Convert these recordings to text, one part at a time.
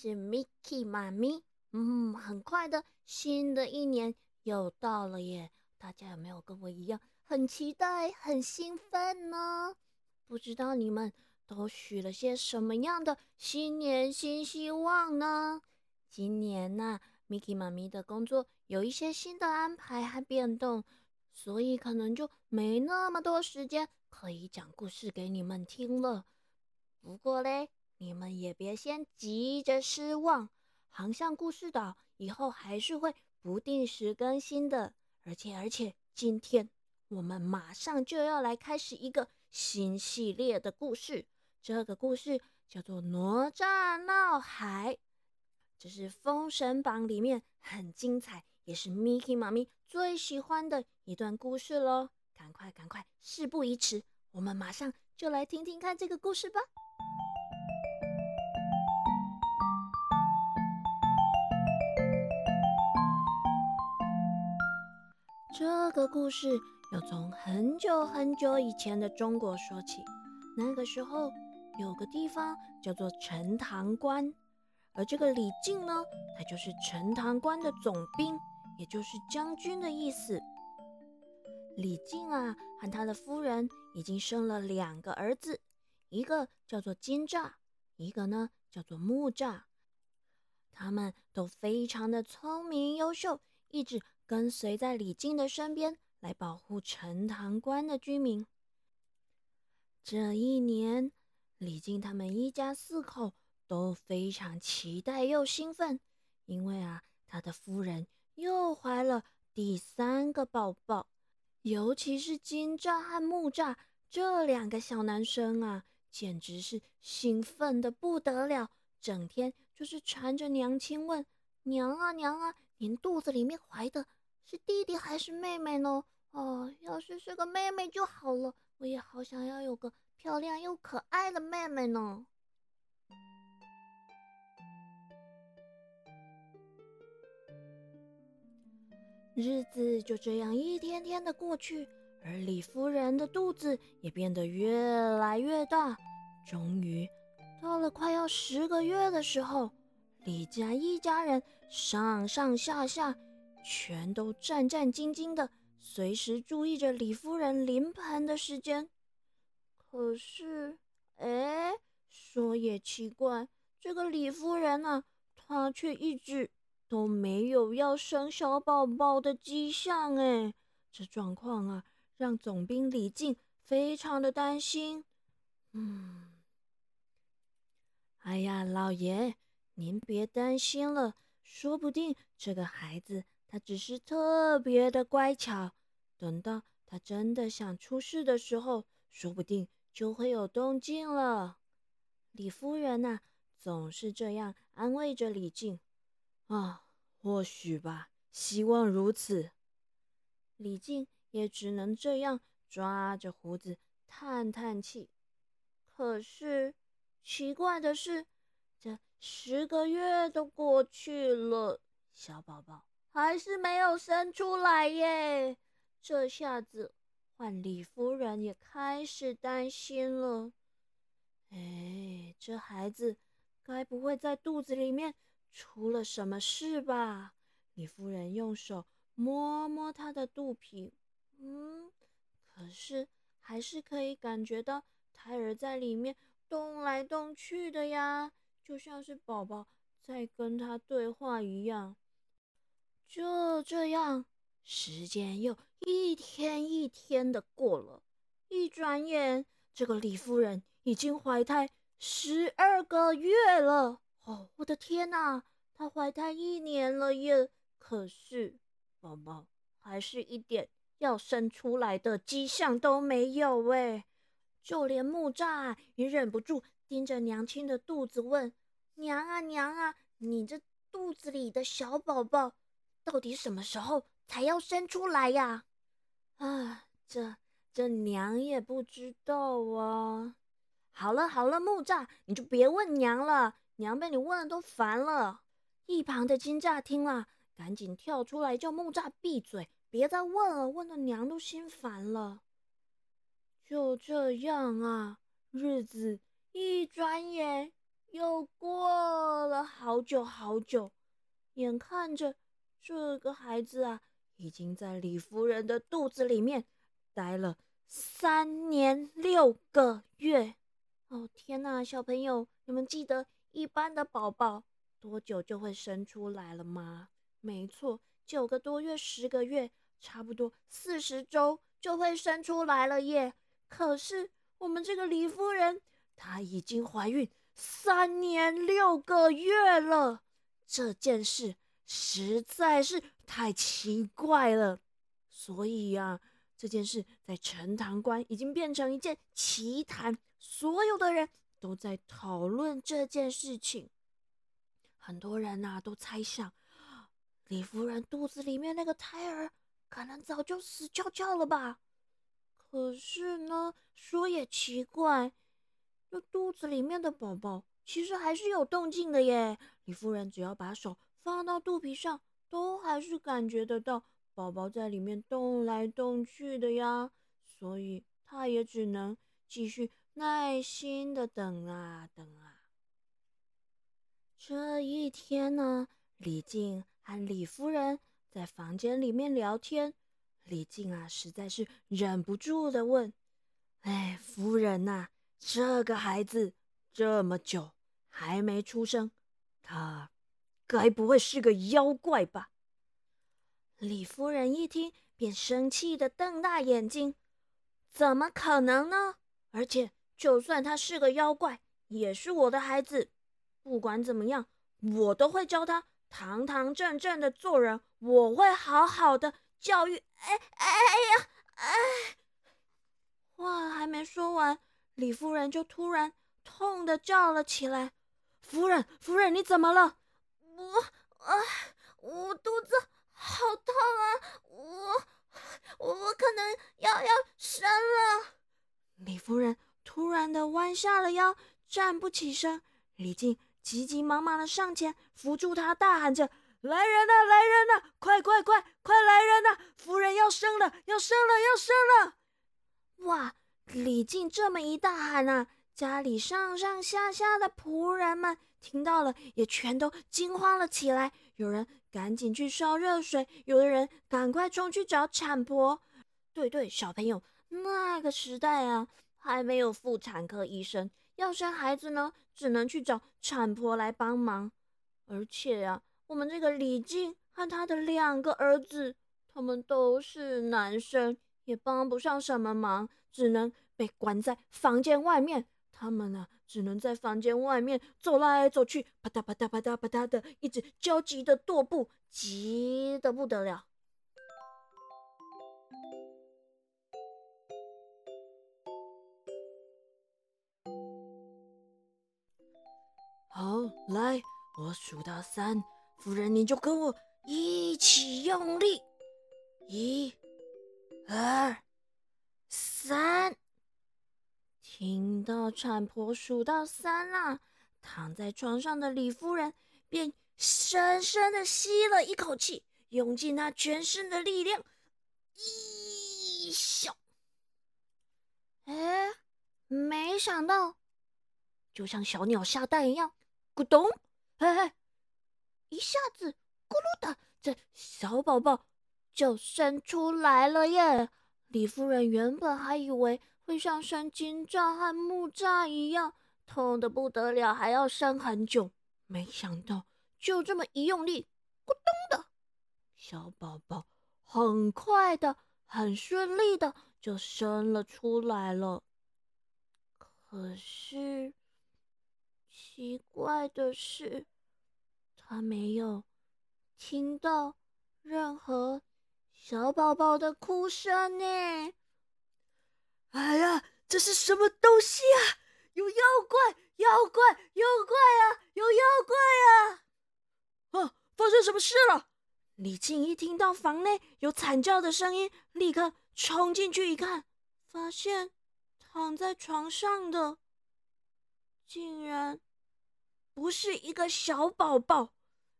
是 Miki 妈咪。嗯，很快的，新的一年又到了耶！大家有没有跟我一样很期待、很兴奋呢？不知道你们都许了些什么样的新年新希望呢？今年呢，Miki 妈咪的工作有一些新的安排和变动，所以可能就没那么多时间可以讲故事给你们听了。不过嘞。你们也别先急着失望，航向故事岛以后还是会不定时更新的。而且，而且，今天我们马上就要来开始一个新系列的故事。这个故事叫做《哪吒闹海》，这是《封神榜》里面很精彩，也是 Miki 妈咪最喜欢的一段故事喽。赶快，赶快，事不宜迟，我们马上就来听听看这个故事吧。这个故事要从很久很久以前的中国说起。那个时候，有个地方叫做陈塘关，而这个李靖呢，他就是陈塘关的总兵，也就是将军的意思。李靖啊，和他的夫人已经生了两个儿子，一个叫做金吒，一个呢叫做木吒。他们都非常的聪明优秀，一直。跟随在李靖的身边来保护陈塘关的居民。这一年，李靖他们一家四口都非常期待又兴奋，因为啊，他的夫人又怀了第三个宝宝。尤其是金吒和木吒这两个小男生啊，简直是兴奋的不得了，整天就是缠着娘亲问：“娘啊娘啊，您肚子里面怀的？”是弟弟还是妹妹呢？哦，要是是个妹妹就好了。我也好想要有个漂亮又可爱的妹妹呢。日子就这样一天天的过去，而李夫人的肚子也变得越来越大。终于到了快要十个月的时候，李家一家人上上下下。全都战战兢兢的，随时注意着李夫人临盆的时间。可是，哎，说也奇怪，这个李夫人啊，她却一直都没有要生小宝宝的迹象。哎，这状况啊，让总兵李靖非常的担心。嗯，哎呀，老爷，您别担心了，说不定这个孩子。他只是特别的乖巧，等到他真的想出事的时候，说不定就会有动静了。李夫人呐，总是这样安慰着李靖。啊，或许吧，希望如此。李靖也只能这样抓着胡子叹叹气。可是奇怪的是，这十个月都过去了，小宝宝。还是没有生出来耶！这下子换李夫人也开始担心了。哎，这孩子该不会在肚子里面出了什么事吧？李夫人用手摸摸他的肚皮，嗯，可是还是可以感觉到胎儿在里面动来动去的呀，就像是宝宝在跟他对话一样。这样，时间又一天一天的过了，一转眼，这个李夫人已经怀胎十二个月了。哦，我的天哪，她怀胎一年了耶！可是宝宝还是一点要生出来的迹象都没有哎，就连木吒也忍不住盯着娘亲的肚子问：“娘啊娘啊，你这肚子里的小宝宝。”到底什么时候才要生出来呀？啊，这这娘也不知道啊。好了好了，木吒，你就别问娘了，娘被你问的都烦了。一旁的金吒听了，赶紧跳出来叫木吒闭嘴，别再问了，问的娘都心烦了。就这样啊，日子一转眼又过了好久好久，眼看着这个孩子啊，已经在李夫人的肚子里面待了三年六个月。哦天哪，小朋友，你们记得一般的宝宝多久就会生出来了吗？没错，九个多月，十个月，差不多四十周就会生出来了耶。可是我们这个李夫人，她已经怀孕。三年六个月了，这件事实在是太奇怪了，所以呀，这件事在陈塘关已经变成一件奇谈，所有的人都在讨论这件事情。很多人呐都猜想，李夫人肚子里面那个胎儿可能早就死翘翘了吧？可是呢，说也奇怪。这肚子里面的宝宝其实还是有动静的耶。李夫人只要把手放到肚皮上，都还是感觉得到宝宝在里面动来动去的呀。所以他也只能继续耐心的等啊等啊。这一天呢，李靖和李夫人在房间里面聊天。李靖啊，实在是忍不住的问：“哎，夫人呐。”这个孩子这么久还没出生，他该不会是个妖怪吧？李夫人一听，便生气的瞪大眼睛：“怎么可能呢？而且，就算他是个妖怪，也是我的孩子。不管怎么样，我都会教他堂堂正正的做人。我会好好的教育。”哎哎哎呀！哎，话还没说完。李夫人就突然痛的叫了起来：“夫人，夫人，你怎么了？我啊，我肚子好痛啊！我我可能要要生了。”李夫人突然的弯下了腰，站不起身。李靖急急忙忙的上前扶住她，大喊着：“来人呐，来人呐！快快快快来人呐！夫人要生了，要生了，要生了！”哇！李靖这么一大喊啊，家里上上下下的仆人们听到了，也全都惊慌了起来。有人赶紧去烧热水，有的人赶快冲去找产婆。对对，小朋友，那个时代啊，还没有妇产科医生，要生孩子呢，只能去找产婆来帮忙。而且呀，我们这个李靖和他的两个儿子，他们都是男生，也帮不上什么忙。只能被关在房间外面，他们呢，只能在房间外面走来走去，啪嗒啪嗒啪嗒啪嗒的，一直焦急的踱步，急得不得了。好，来，我数到三，夫人你就跟我一起用力，一、二。三，到产婆数到三啦，躺在床上的李夫人便深深的吸了一口气，用尽她全身的力量，一笑。哎，没想到，就像小鸟下蛋一样，咕咚，哎哎，一下子咕噜的，这小宝宝就生出来了耶！李夫人原本还以为会像生金吒和木吒一样痛得不得了，还要生很久，没想到就这么一用力，咕咚的，小宝宝很快的、很顺利的就生了出来了。可是奇怪的是，他没有听到任何。小宝宝的哭声呢？哎呀，这是什么东西啊？有妖怪！妖怪！妖怪啊！有妖怪啊！啊！发生什么事了？李靖一听到房内有惨叫的声音，立刻冲进去一看，发现躺在床上的竟然不是一个小宝宝，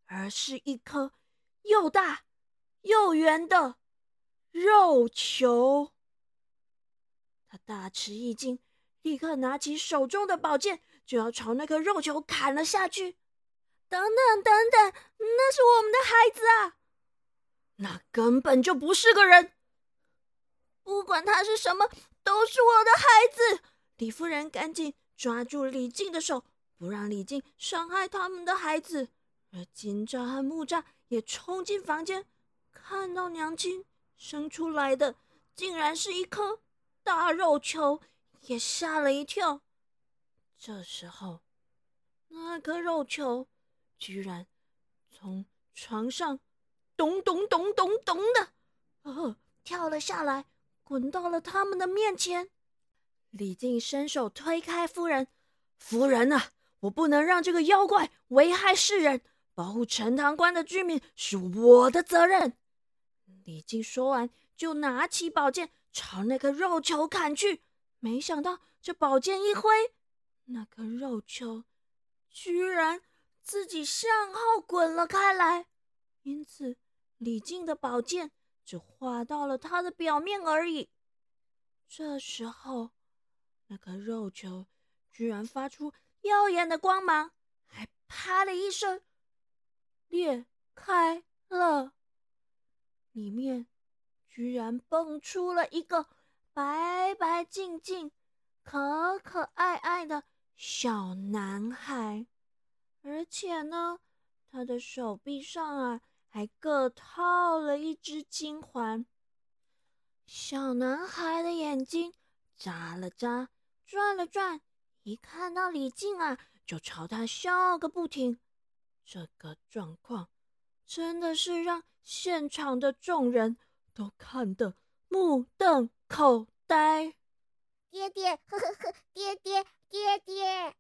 而是一颗又大。又圆的肉球，他大吃一惊，立刻拿起手中的宝剑，就要朝那颗肉球砍了下去。等等等等，那是我们的孩子啊！那根本就不是个人。不管他是什么，都是我的孩子。李夫人赶紧抓住李靖的手，不让李靖伤害他们的孩子。而金吒和木吒也冲进房间，看到娘亲生出来的竟然是一颗大肉球，也吓了一跳。这时候，那颗肉球居然从床上咚咚咚咚咚的，呃，跳了下来，滚到了他们的面前。李靖伸手推开夫人：“夫人啊，我不能让这个妖怪危害世人。”保护陈塘关的居民是我的责任。李靖说完，就拿起宝剑朝那颗肉球砍去。没想到这宝剑一挥，那颗肉球居然自己向后滚了开来。因此，李靖的宝剑只划到了它的表面而已。这时候，那颗肉球居然发出耀眼的光芒，还啪的一声。裂开了，里面居然蹦出了一个白白净净、可可爱爱的小男孩，而且呢，他的手臂上啊还各套了一只金环。小男孩的眼睛眨了眨，转了转，一看到李靖啊，就朝他笑个不停。这个状况真的是让现场的众人都看得目瞪口呆。爹爹，呵呵呵，爹爹，爹爹！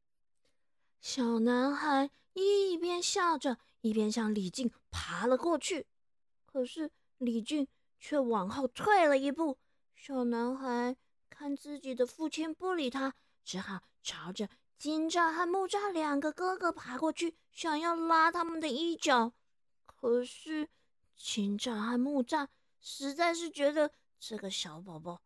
小男孩一边笑着，一边向李靖爬了过去。可是李靖却往后退了一步。小男孩看自己的父亲不理他，只好朝着。金吒和木吒两个哥哥爬过去，想要拉他们的衣角，可是金吒和木吒实在是觉得这个小宝宝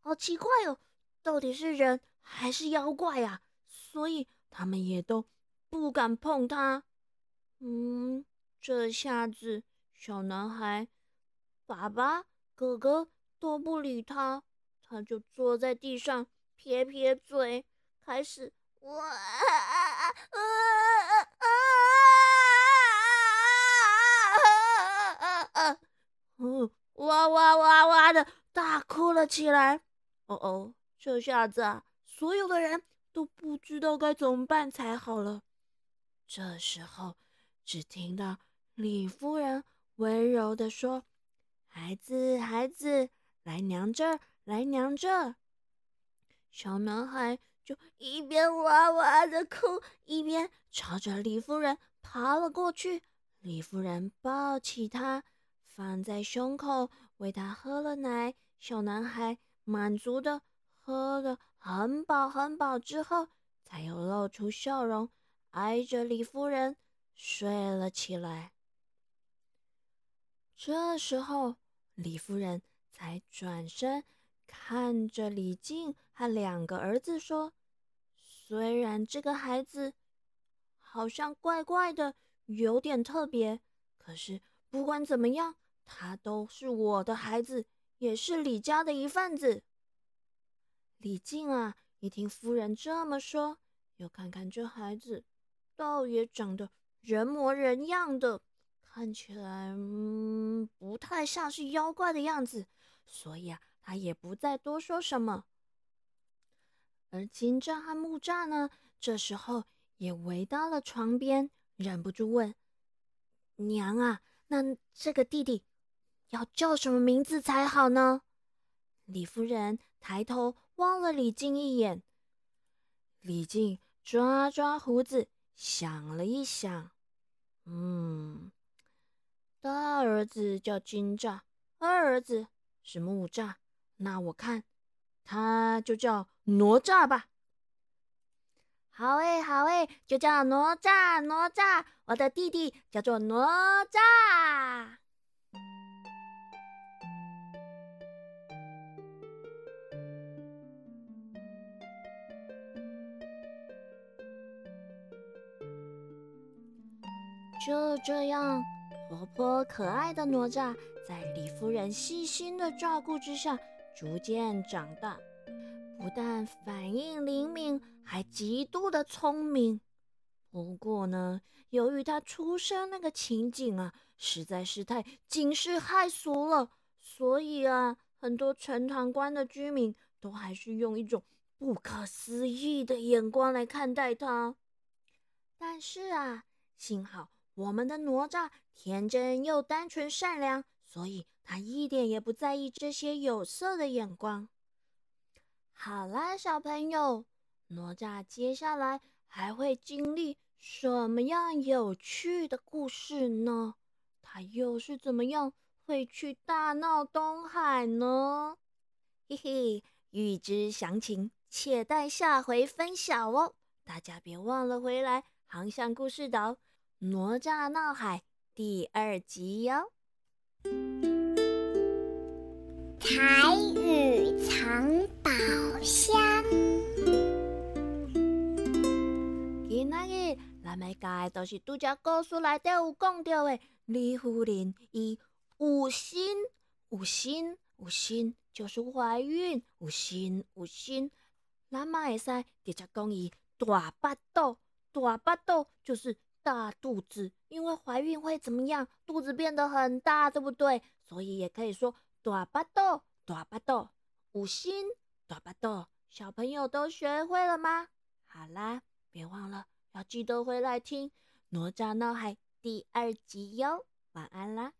好奇怪哦，到底是人还是妖怪呀？所以他们也都不敢碰他。嗯，这下子小男孩爸爸、哥哥都不理他，他就坐在地上撇撇嘴，开始。哇啊啊啊啊啊！嗯，哇哇哇哇的大哭了起来。哦哦，这下子，所有的人都不知道该怎么办才好了。这时候，只听到李夫人温柔的说：“孩子，孩子，来娘这儿，来娘这儿。”小男孩。就一边哇哇的哭，一边朝着李夫人爬了过去。李夫人抱起他，放在胸口，喂他喝了奶。小男孩满足的喝的很饱很饱之后，才又露出笑容，挨着李夫人睡了起来。这时候，李夫人才转身看着李靖和两个儿子说。虽然这个孩子好像怪怪的，有点特别，可是不管怎么样，他都是我的孩子，也是李家的一份子。李靖啊，一听夫人这么说，又看看这孩子，倒也长得人模人样的，看起来嗯不太像是妖怪的样子，所以啊，他也不再多说什么。而金吒和木吒呢，这时候也围到了床边，忍不住问：“娘啊，那这个弟弟要叫什么名字才好呢？”李夫人抬头望了李靖一眼，李靖抓抓胡子，想了一想，嗯，大儿子叫金吒，二儿子是木吒，那我看。他就叫哪吒吧。好诶，好诶，就叫哪吒，哪吒。我的弟弟叫做哪吒。就这样，活泼可爱的哪吒在李夫人细心的照顾之下，逐渐长大，不但反应灵敏，还极度的聪明。不过呢，由于他出生那个情景啊，实在是太惊世骇俗了，所以啊，很多陈塘关的居民都还是用一种不可思议的眼光来看待他。但是啊，幸好我们的哪吒天真又单纯善良，所以他一点也不在意这些有色的眼光。好啦，小朋友，哪吒接下来还会经历什么样有趣的故事呢？他又是怎么样会去大闹东海呢？嘿嘿，欲知详情，且待下回分晓哦！大家别忘了回来。航向故事岛，《哪吒闹海》第二集哟。彩雨藏宝箱。今仔日咱要教的都是拄只故事内底有讲到的，李夫人伊有心有心有心，就是怀孕有心有心，咱嘛会使直接讲伊大巴肚。大巴肚就是大肚子，因为怀孕会怎么样？肚子变得很大，对不对？所以也可以说大巴豆，大巴豆，五星大巴豆。小朋友都学会了吗？好啦，别忘了要记得回来听《哪吒闹海》第二集哟。晚安啦。